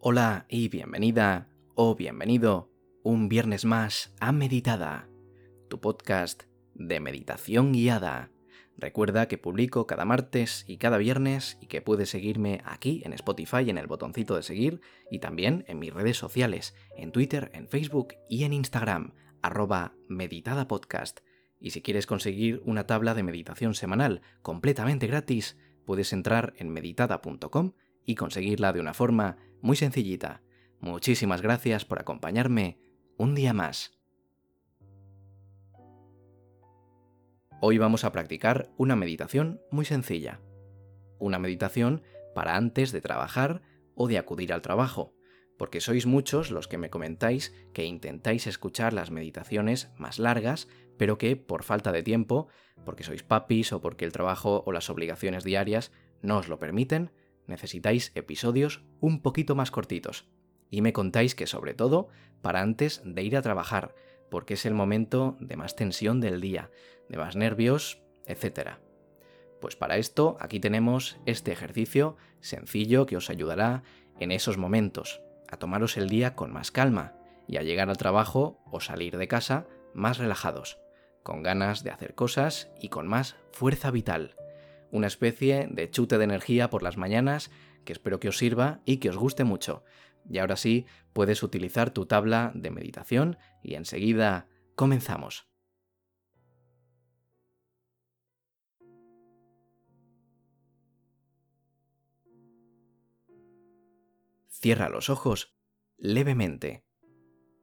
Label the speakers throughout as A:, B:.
A: Hola y bienvenida o bienvenido un viernes más a Meditada, tu podcast de meditación guiada. Recuerda que publico cada martes y cada viernes y que puedes seguirme aquí en Spotify en el botoncito de seguir y también en mis redes sociales, en Twitter, en Facebook y en Instagram, arroba meditadapodcast. Y si quieres conseguir una tabla de meditación semanal completamente gratis, puedes entrar en meditada.com y conseguirla de una forma muy sencillita. Muchísimas gracias por acompañarme un día más. Hoy vamos a practicar una meditación muy sencilla. Una meditación para antes de trabajar o de acudir al trabajo, porque sois muchos los que me comentáis que intentáis escuchar las meditaciones más largas, pero que por falta de tiempo, porque sois papis o porque el trabajo o las obligaciones diarias no os lo permiten, necesitáis episodios un poquito más cortitos. Y me contáis que sobre todo para antes de ir a trabajar, porque es el momento de más tensión del día, de más nervios, etc. Pues para esto aquí tenemos este ejercicio sencillo que os ayudará en esos momentos, a tomaros el día con más calma y a llegar al trabajo o salir de casa más relajados, con ganas de hacer cosas y con más fuerza vital una especie de chute de energía por las mañanas que espero que os sirva y que os guste mucho. Y ahora sí, puedes utilizar tu tabla de meditación y enseguida comenzamos. Cierra los ojos levemente.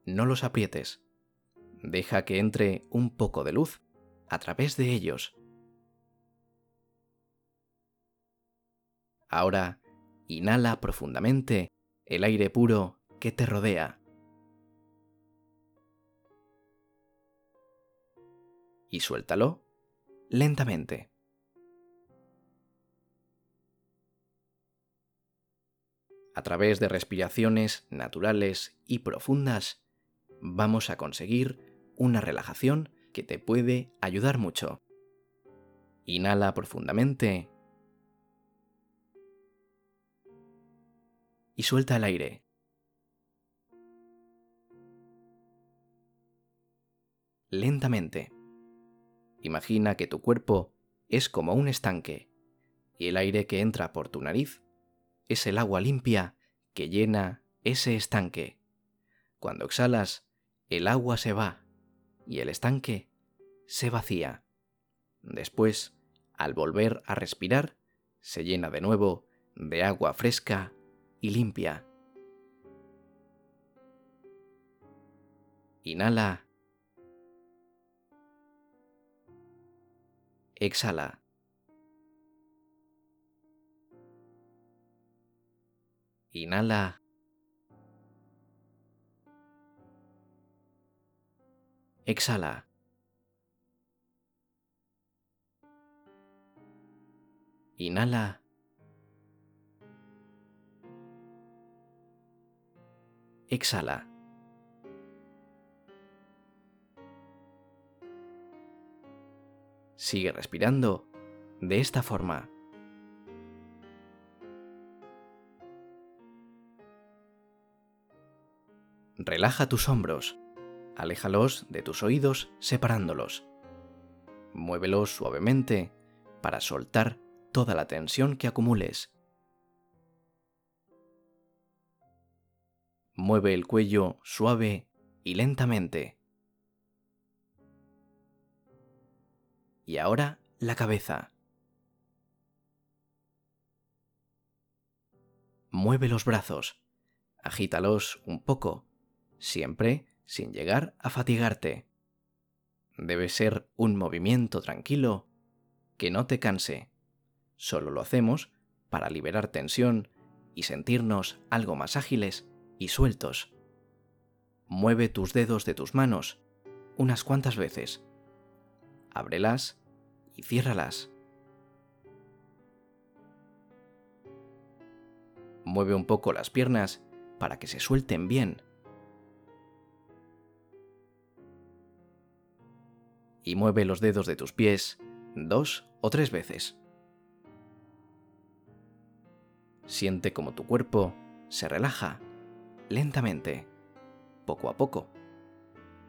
A: No los aprietes. Deja que entre un poco de luz a través de ellos. Ahora, inhala profundamente el aire puro que te rodea. Y suéltalo lentamente. A través de respiraciones naturales y profundas, vamos a conseguir una relajación que te puede ayudar mucho. Inhala profundamente y suelta el aire. Lentamente. Imagina que tu cuerpo es como un estanque y el aire que entra por tu nariz es el agua limpia que llena ese estanque. Cuando exhalas, el agua se va y el estanque se vacía. Después, al volver a respirar, se llena de nuevo de agua fresca y limpia. Inhala. Exhala. Inhala. Exhala. Inhala. Exhala. Sigue respirando de esta forma. Relaja tus hombros, aléjalos de tus oídos separándolos. Muévelos suavemente para soltar toda la tensión que acumules. Mueve el cuello suave y lentamente. Y ahora la cabeza. Mueve los brazos. Agítalos un poco, siempre sin llegar a fatigarte. Debe ser un movimiento tranquilo que no te canse. Solo lo hacemos para liberar tensión y sentirnos algo más ágiles y sueltos. Mueve tus dedos de tus manos unas cuantas veces. Ábrelas y ciérralas. Mueve un poco las piernas para que se suelten bien. Y mueve los dedos de tus pies dos o tres veces. Siente como tu cuerpo se relaja lentamente, poco a poco.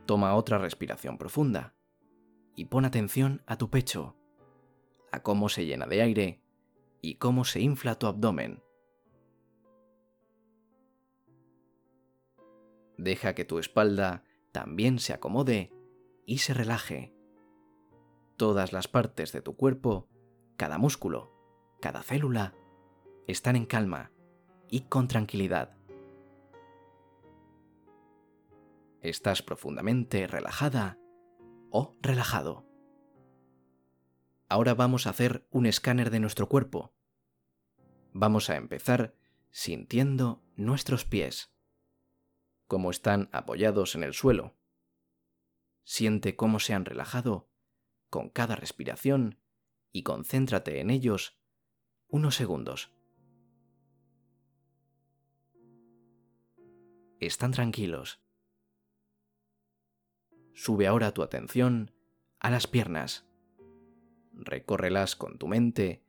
A: Toma otra respiración profunda y pon atención a tu pecho, a cómo se llena de aire y cómo se infla tu abdomen. Deja que tu espalda también se acomode y se relaje. Todas las partes de tu cuerpo, cada músculo, cada célula, están en calma y con tranquilidad. Estás profundamente relajada o relajado. Ahora vamos a hacer un escáner de nuestro cuerpo. Vamos a empezar sintiendo nuestros pies cómo están apoyados en el suelo. Siente cómo se han relajado con cada respiración y concéntrate en ellos unos segundos. Están tranquilos. Sube ahora tu atención a las piernas. Recórrelas con tu mente,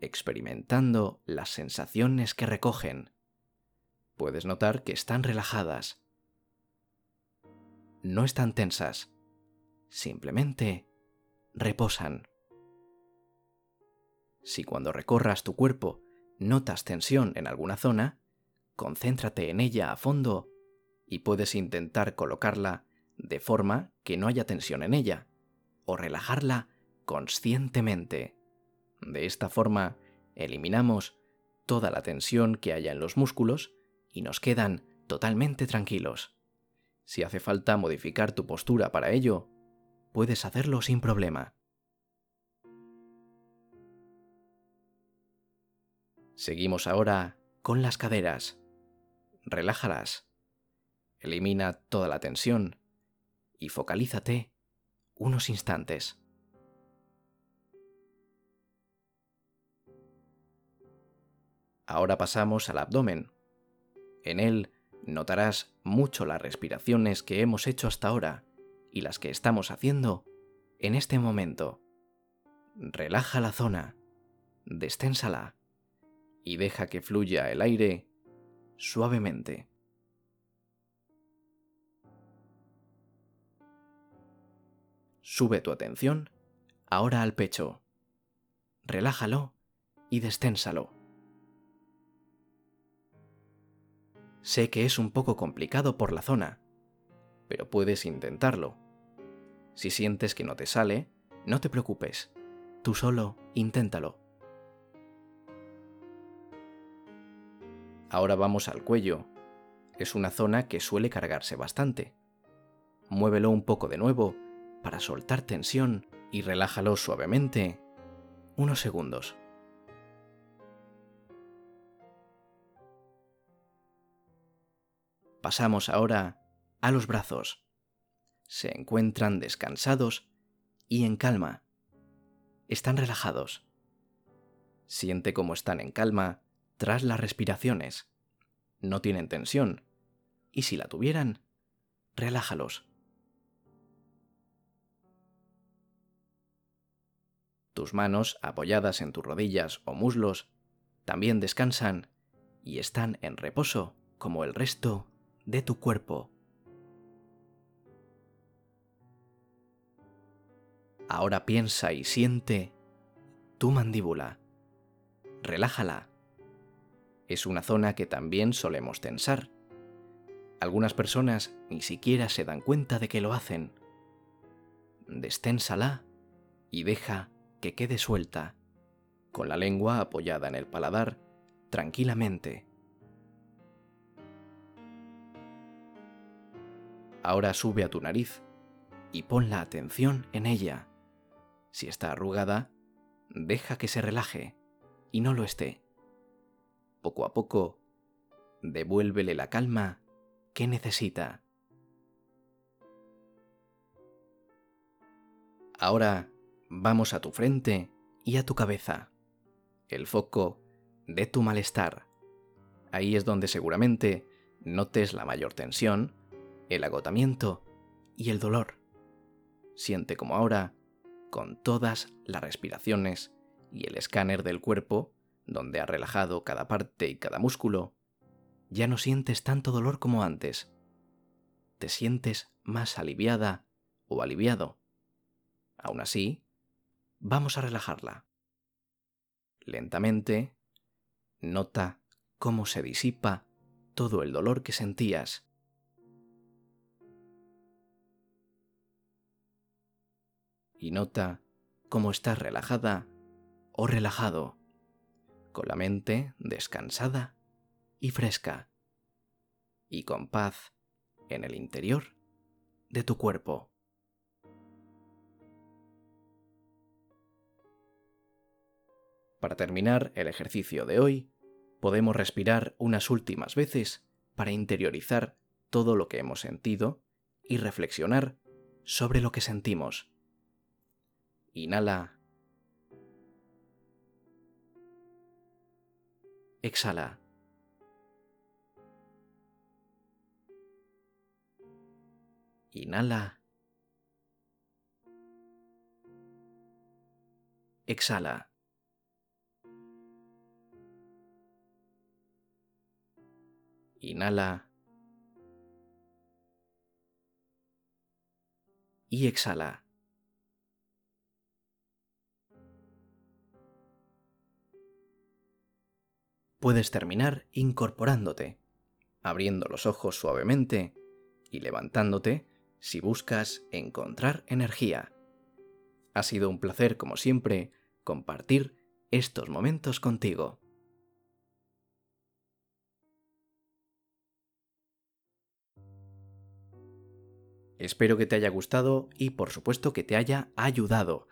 A: experimentando las sensaciones que recogen. Puedes notar que están relajadas, no están tensas, simplemente reposan. Si cuando recorras tu cuerpo notas tensión en alguna zona, concéntrate en ella a fondo y puedes intentar colocarla de forma que no haya tensión en ella, o relajarla conscientemente. De esta forma, eliminamos toda la tensión que haya en los músculos y nos quedan totalmente tranquilos. Si hace falta modificar tu postura para ello, puedes hacerlo sin problema. Seguimos ahora con las caderas. Relájalas. Elimina toda la tensión y focalízate unos instantes. Ahora pasamos al abdomen. En él notarás mucho las respiraciones que hemos hecho hasta ahora y las que estamos haciendo en este momento. Relaja la zona, desténsala y deja que fluya el aire suavemente. Sube tu atención ahora al pecho. Relájalo y desténsalo. Sé que es un poco complicado por la zona, pero puedes intentarlo. Si sientes que no te sale, no te preocupes. Tú solo inténtalo. Ahora vamos al cuello. Es una zona que suele cargarse bastante. Muévelo un poco de nuevo para soltar tensión y relájalo suavemente unos segundos. Pasamos ahora a los brazos. Se encuentran descansados y en calma. Están relajados. Siente cómo están en calma tras las respiraciones. No tienen tensión. Y si la tuvieran, relájalos. Tus manos apoyadas en tus rodillas o muslos también descansan y están en reposo como el resto de tu cuerpo. Ahora piensa y siente tu mandíbula. Relájala. Es una zona que también solemos tensar. Algunas personas ni siquiera se dan cuenta de que lo hacen. Desténsala y deja que quede suelta, con la lengua apoyada en el paladar, tranquilamente. Ahora sube a tu nariz y pon la atención en ella. Si está arrugada, deja que se relaje y no lo esté. Poco a poco, devuélvele la calma que necesita. Ahora vamos a tu frente y a tu cabeza, el foco de tu malestar. Ahí es donde seguramente notes la mayor tensión el agotamiento y el dolor. Siente como ahora, con todas las respiraciones y el escáner del cuerpo, donde ha relajado cada parte y cada músculo, ya no sientes tanto dolor como antes. Te sientes más aliviada o aliviado. Aún así, vamos a relajarla. Lentamente, nota cómo se disipa todo el dolor que sentías. Y nota cómo estás relajada o relajado, con la mente descansada y fresca, y con paz en el interior de tu cuerpo. Para terminar el ejercicio de hoy, podemos respirar unas últimas veces para interiorizar todo lo que hemos sentido y reflexionar sobre lo que sentimos. Inhala. Exhala. Inhala. Exhala. Inhala. Y exhala. Puedes terminar incorporándote, abriendo los ojos suavemente y levantándote si buscas encontrar energía. Ha sido un placer, como siempre, compartir estos momentos contigo. Espero que te haya gustado y por supuesto que te haya ayudado.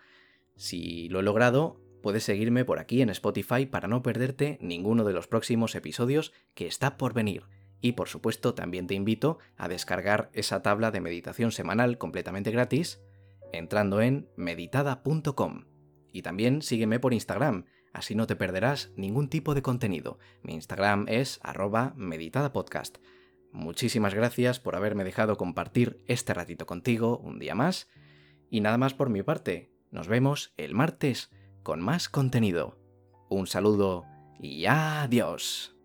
A: Si lo he logrado, puedes seguirme por aquí en Spotify para no perderte ninguno de los próximos episodios que está por venir. Y por supuesto también te invito a descargar esa tabla de meditación semanal completamente gratis entrando en meditada.com. Y también sígueme por Instagram, así no te perderás ningún tipo de contenido. Mi Instagram es arroba meditadapodcast. Muchísimas gracias por haberme dejado compartir este ratito contigo un día más. Y nada más por mi parte. Nos vemos el martes con más contenido. Un saludo y adiós.